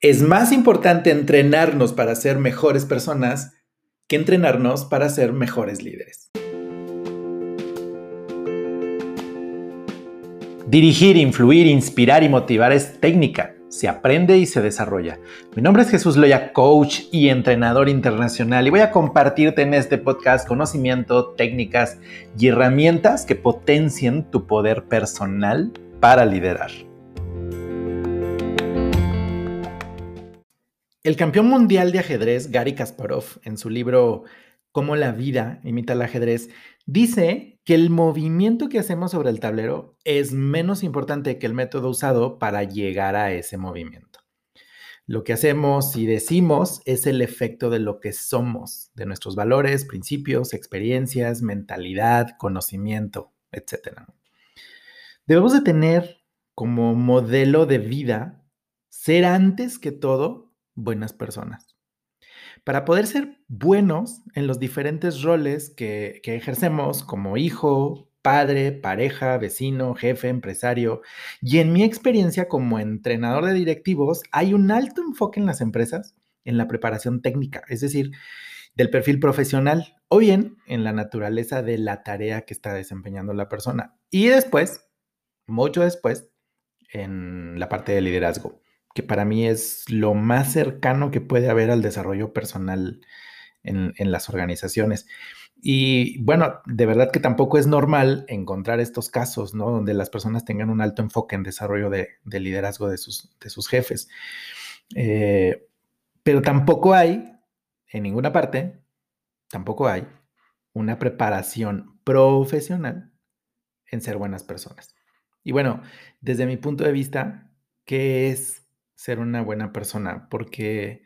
Es más importante entrenarnos para ser mejores personas que entrenarnos para ser mejores líderes. Dirigir, influir, inspirar y motivar es técnica. Se aprende y se desarrolla. Mi nombre es Jesús Loya, coach y entrenador internacional, y voy a compartirte en este podcast conocimiento, técnicas y herramientas que potencien tu poder personal para liderar. El campeón mundial de ajedrez, Gary Kasparov, en su libro Cómo la vida imita el ajedrez, dice que el movimiento que hacemos sobre el tablero es menos importante que el método usado para llegar a ese movimiento. Lo que hacemos y decimos es el efecto de lo que somos, de nuestros valores, principios, experiencias, mentalidad, conocimiento, etc. Debemos de tener como modelo de vida ser antes que todo buenas personas. Para poder ser buenos en los diferentes roles que, ejercemos como hijo, padre, pareja, vecino, jefe, empresario, y en mi experiencia como entrenador de directivos, hay un alto enfoque en las empresas en la preparación técnica, es decir, del perfil profesional o bien en la naturaleza de la tarea que está desempeñando la persona. Y después, mucho después, en la parte de liderazgo que para mí es lo más cercano que puede haber al desarrollo personal en, las organizaciones. Y bueno, de verdad que tampoco es normal encontrar estos casos, ¿no? Donde las personas tengan un alto enfoque en desarrollo de, liderazgo de sus, de sus jefes. Eh, pero tampoco hay, en ninguna parte, tampoco hay una preparación profesional en ser buenas personas. Y bueno, desde mi punto de vista, ¿qué es ser una buena persona, porque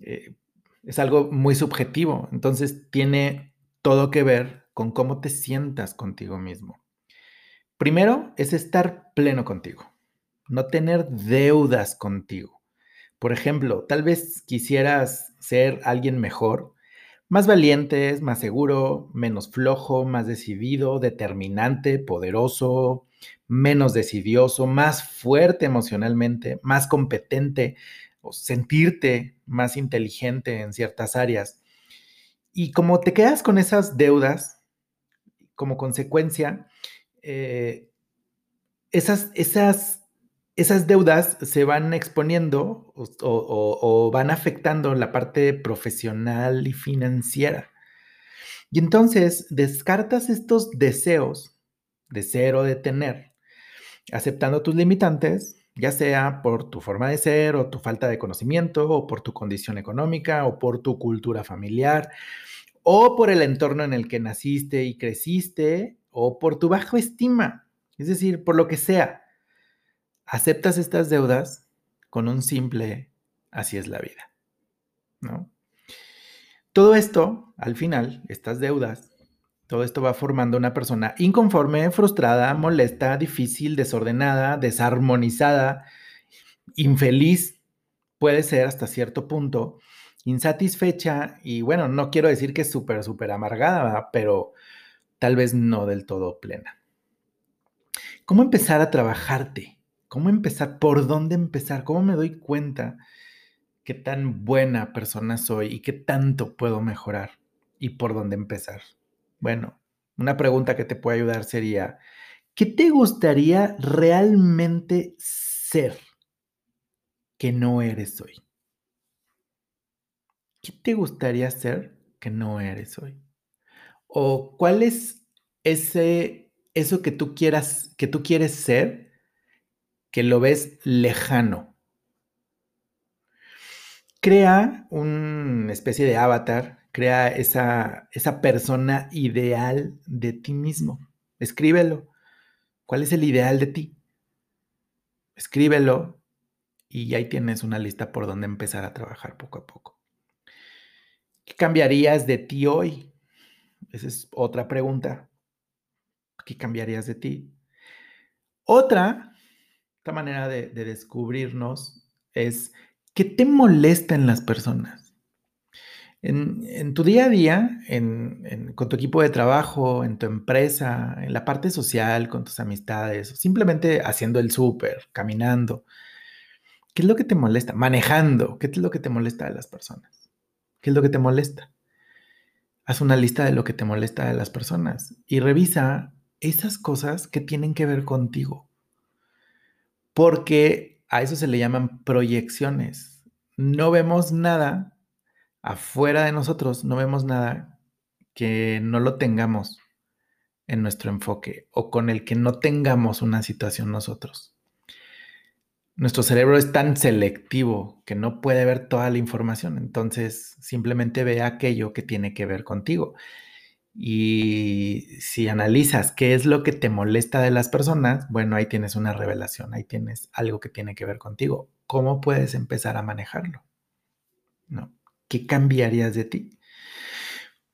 eh, es algo muy subjetivo. Entonces tiene todo que ver con cómo te sientas contigo mismo. Primero es estar pleno contigo, no tener deudas contigo. Por ejemplo, tal vez quisieras ser alguien mejor, más valiente, más seguro, menos flojo, más decidido, determinante, poderoso, menos decidioso, más fuerte emocionalmente, más competente o sentirte más inteligente en ciertas áreas. Y como te quedas con esas deudas, como consecuencia, eh, esas, esas, esas deudas se van exponiendo o van afectando la parte profesional y financiera. Y entonces descartas estos deseos de ser o de tener, aceptando tus limitantes, ya sea por tu forma de ser o tu falta de conocimiento o por tu condición económica o por tu cultura familiar o por el entorno en el que naciste y creciste o por tu baja estima, es decir, por lo que sea. Aceptas estas deudas con un simple así es la vida, ¿no? Todo esto, al final, estas deudas, todo esto va formando una persona inconforme, frustrada, molesta, difícil, desordenada, desarmonizada, infeliz, puede ser hasta cierto punto, insatisfecha y bueno, no quiero decir que súper, súper amargada, pero tal vez no del todo plena. ¿Cómo empezar a trabajarte? ¿Cómo empezar? ¿Por dónde empezar? ¿Cómo me doy cuenta qué tan buena persona soy y qué tanto puedo mejorar? ¿Y por dónde empezar? Bueno, una pregunta que te puede ayudar sería, ¿qué te gustaría realmente ser que no eres hoy? ¿Qué te gustaría ser que no eres hoy? ¿O cuál es ese eso que tú quieras que tú quieres ser que lo ves lejano? Crea una especie de avatar crea esa, esa persona ideal de ti mismo. Escríbelo. ¿Cuál es el ideal de ti? Escríbelo y ahí tienes una lista por donde empezar a trabajar poco a poco. ¿Qué cambiarías de ti hoy? Esa es otra pregunta. ¿Qué cambiarías de ti? Otra, otra manera de, de descubrirnos es ¿qué te molesta en las personas? En, tu día a día, con tu equipo de trabajo, en tu empresa, en la parte social, con tus amistades, simplemente haciendo el súper, caminando, ¿Qué es lo que te molesta? Manejando, ¿qué es lo que te molesta de las personas? ¿Qué es lo que te molesta? Haz una lista de lo que te molesta de las personas y revisa esas cosas que tienen que ver contigo. Porque a eso se le llaman proyecciones. No vemos nada afuera de nosotros, no vemos nada que no lo tengamos en nuestro enfoque o con el que no tengamos una situación nosotros. Nuestro cerebro es tan selectivo que no puede ver toda la información, entonces simplemente ve aquello que tiene que ver contigo. Y si analizas qué es lo que te molesta de las personas, bueno, ahí tienes una revelación, ahí tienes algo que tiene que ver contigo. ¿Cómo puedes empezar a manejarlo? ¿No? ¿Qué cambiarías de ti?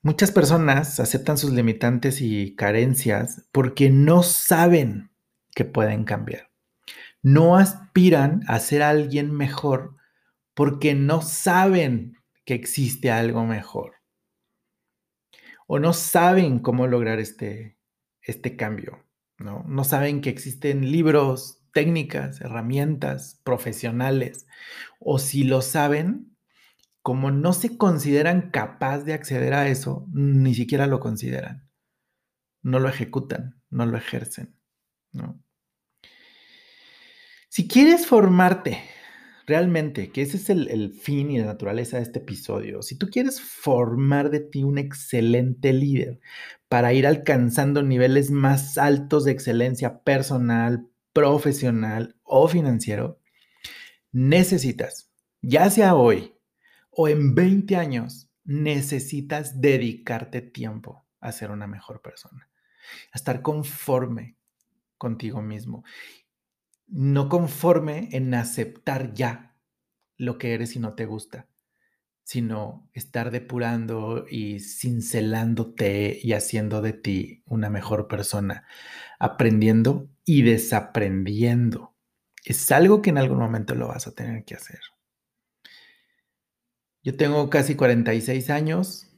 Muchas personas aceptan sus limitantes y carencias porque no saben que pueden cambiar. No aspiran a ser alguien mejor porque no saben que existe algo mejor o no saben cómo lograr este, este cambio, ¿no? No saben que existen libros, técnicas, herramientas profesionales, o si lo saben, como no se consideran capaz de acceder a eso, ni siquiera lo consideran. No lo ejecutan, no lo ejercen, ¿no? Si quieres formarte realmente, que ese es el, fin y la naturaleza de este episodio, si tú quieres formar de ti un excelente líder para ir alcanzando niveles más altos de excelencia personal, profesional o financiero, necesitas, ya sea hoy o en 20 años, necesitas dedicarte tiempo a ser una mejor persona, a estar conforme contigo mismo no conforme en aceptar ya lo que eres y no te gusta, sino estar depurando y cincelándote y haciendo de ti una mejor persona, aprendiendo y desaprendiendo. Es algo que en algún momento lo vas a tener que hacer. Yo tengo casi 46 años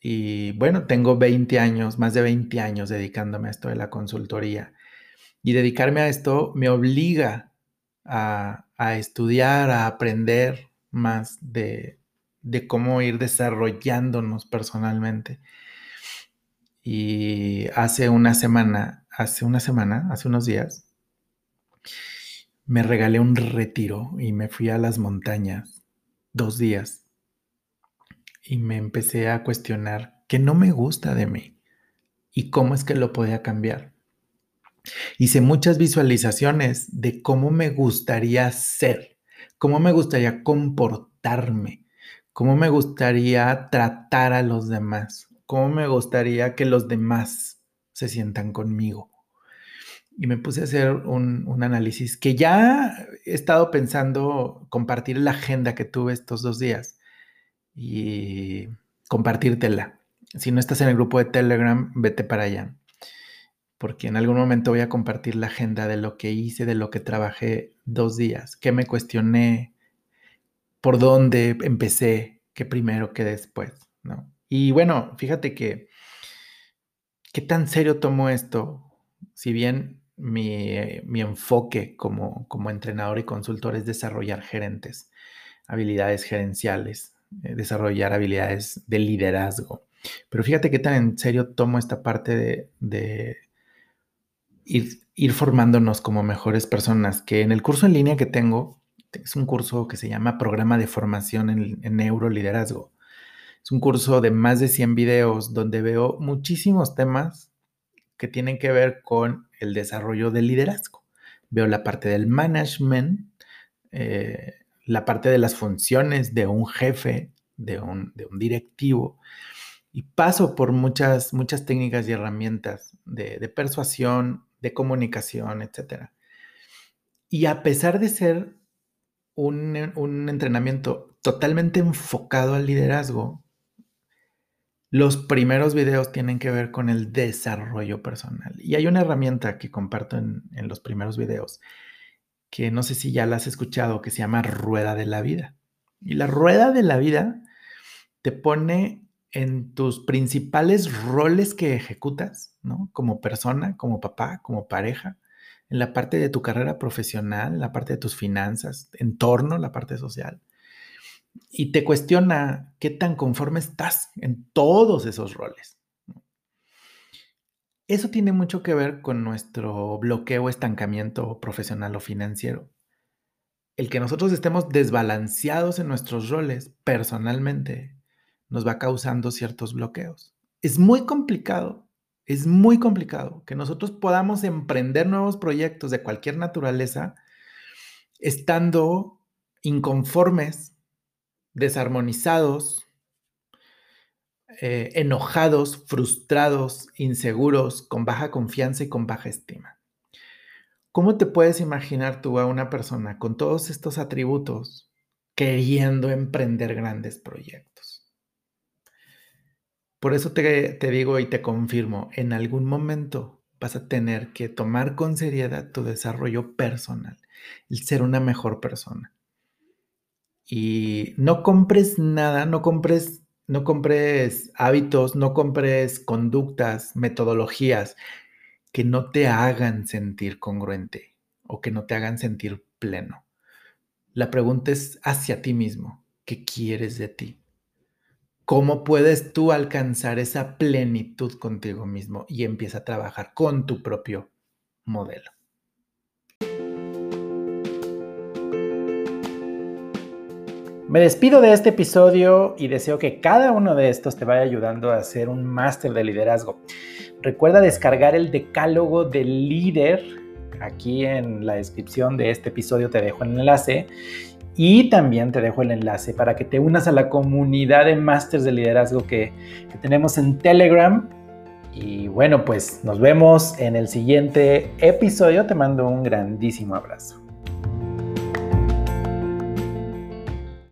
y bueno, tengo 20 años, más de 20 años dedicándome a esto de la consultoría. Y dedicarme a esto me obliga a, estudiar, a aprender más de, cómo ir desarrollándonos personalmente. Y hace una semana, hace una semana, hace unos días, me regalé un retiro y me fui a las montañas dos días y me empecé a cuestionar qué no me gusta de mí y cómo es que lo podía cambiar. Hice muchas visualizaciones de cómo me gustaría ser, cómo me gustaría comportarme, cómo me gustaría tratar a los demás, cómo me gustaría que los demás se sientan conmigo. Y me puse a hacer un, análisis que ya he estado pensando compartir la agenda que tuve estos dos días y compartírtela. Si no estás en el grupo de Telegram, vete para allá porque en algún momento voy a compartir la agenda de lo que hice, de lo que trabajé dos días, qué me cuestioné, por dónde empecé, qué primero, qué después, ¿no? Y bueno, fíjate que, qué tan serio tomo esto, si bien mi, mi enfoque como, como entrenador y consultor es desarrollar gerentes, habilidades gerenciales, eh, desarrollar habilidades de liderazgo. Pero fíjate qué tan en serio tomo esta parte de ir, formándonos como mejores personas, que en el curso en línea que tengo, es un curso que se llama Programa de Formación en, en Neuroliderazgo. Es un curso de más de 100 videos donde veo muchísimos temas que tienen que ver con el desarrollo del liderazgo. Veo la parte del management, eh, la parte de las funciones de un jefe, de un, directivo, y paso por muchas, muchas técnicas y herramientas de, de persuasión, de comunicación, etc. Y a pesar de ser un, entrenamiento totalmente enfocado al liderazgo, los primeros videos tienen que ver con el desarrollo personal. Y hay una herramienta que comparto en, los primeros videos, que no sé si ya la has escuchado, que se llama Rueda de la Vida. Y la Rueda de la Vida te pone en tus principales roles que ejecutas, ¿no? Como persona, como papá, como pareja, en la parte de tu carrera profesional, en la parte de tus finanzas, entorno, la parte social. Y te cuestiona qué tan conforme estás en todos esos roles. Eso tiene mucho que ver con nuestro bloqueo, estancamiento profesional o financiero. El que nosotros estemos desbalanceados en nuestros roles personalmente nos va causando ciertos bloqueos. Es muy complicado es muy complicado que nosotros podamos emprender nuevos proyectos de cualquier naturaleza estando inconformes, desarmonizados, eh, enojados, frustrados, inseguros, con baja confianza y con baja estima. ¿Cómo te puedes imaginar tú a una persona con todos estos atributos queriendo emprender grandes proyectos? Por eso te, digo y te confirmo, en algún momento vas a tener que tomar con seriedad tu desarrollo personal, el ser una mejor persona. Y no compres nada, no compres, no compres hábitos, no compres conductas, metodologías que no te hagan sentir congruente o que no te hagan sentir pleno. La pregunta es hacia ti mismo, ¿qué quieres de ti? ¿Cómo puedes tú alcanzar esa plenitud contigo mismo y empieza a trabajar con tu propio modelo? Me despido de este episodio y deseo que cada uno de estos te vaya ayudando a hacer un máster de liderazgo. Recuerda descargar el decálogo del líder. Aquí en la descripción de este episodio te dejo el enlace y también te dejo el enlace para que te unas a la comunidad de Masters de Liderazgo que tenemos en Telegram. Y bueno, pues nos vemos en el siguiente episodio. Te mando un grandísimo abrazo.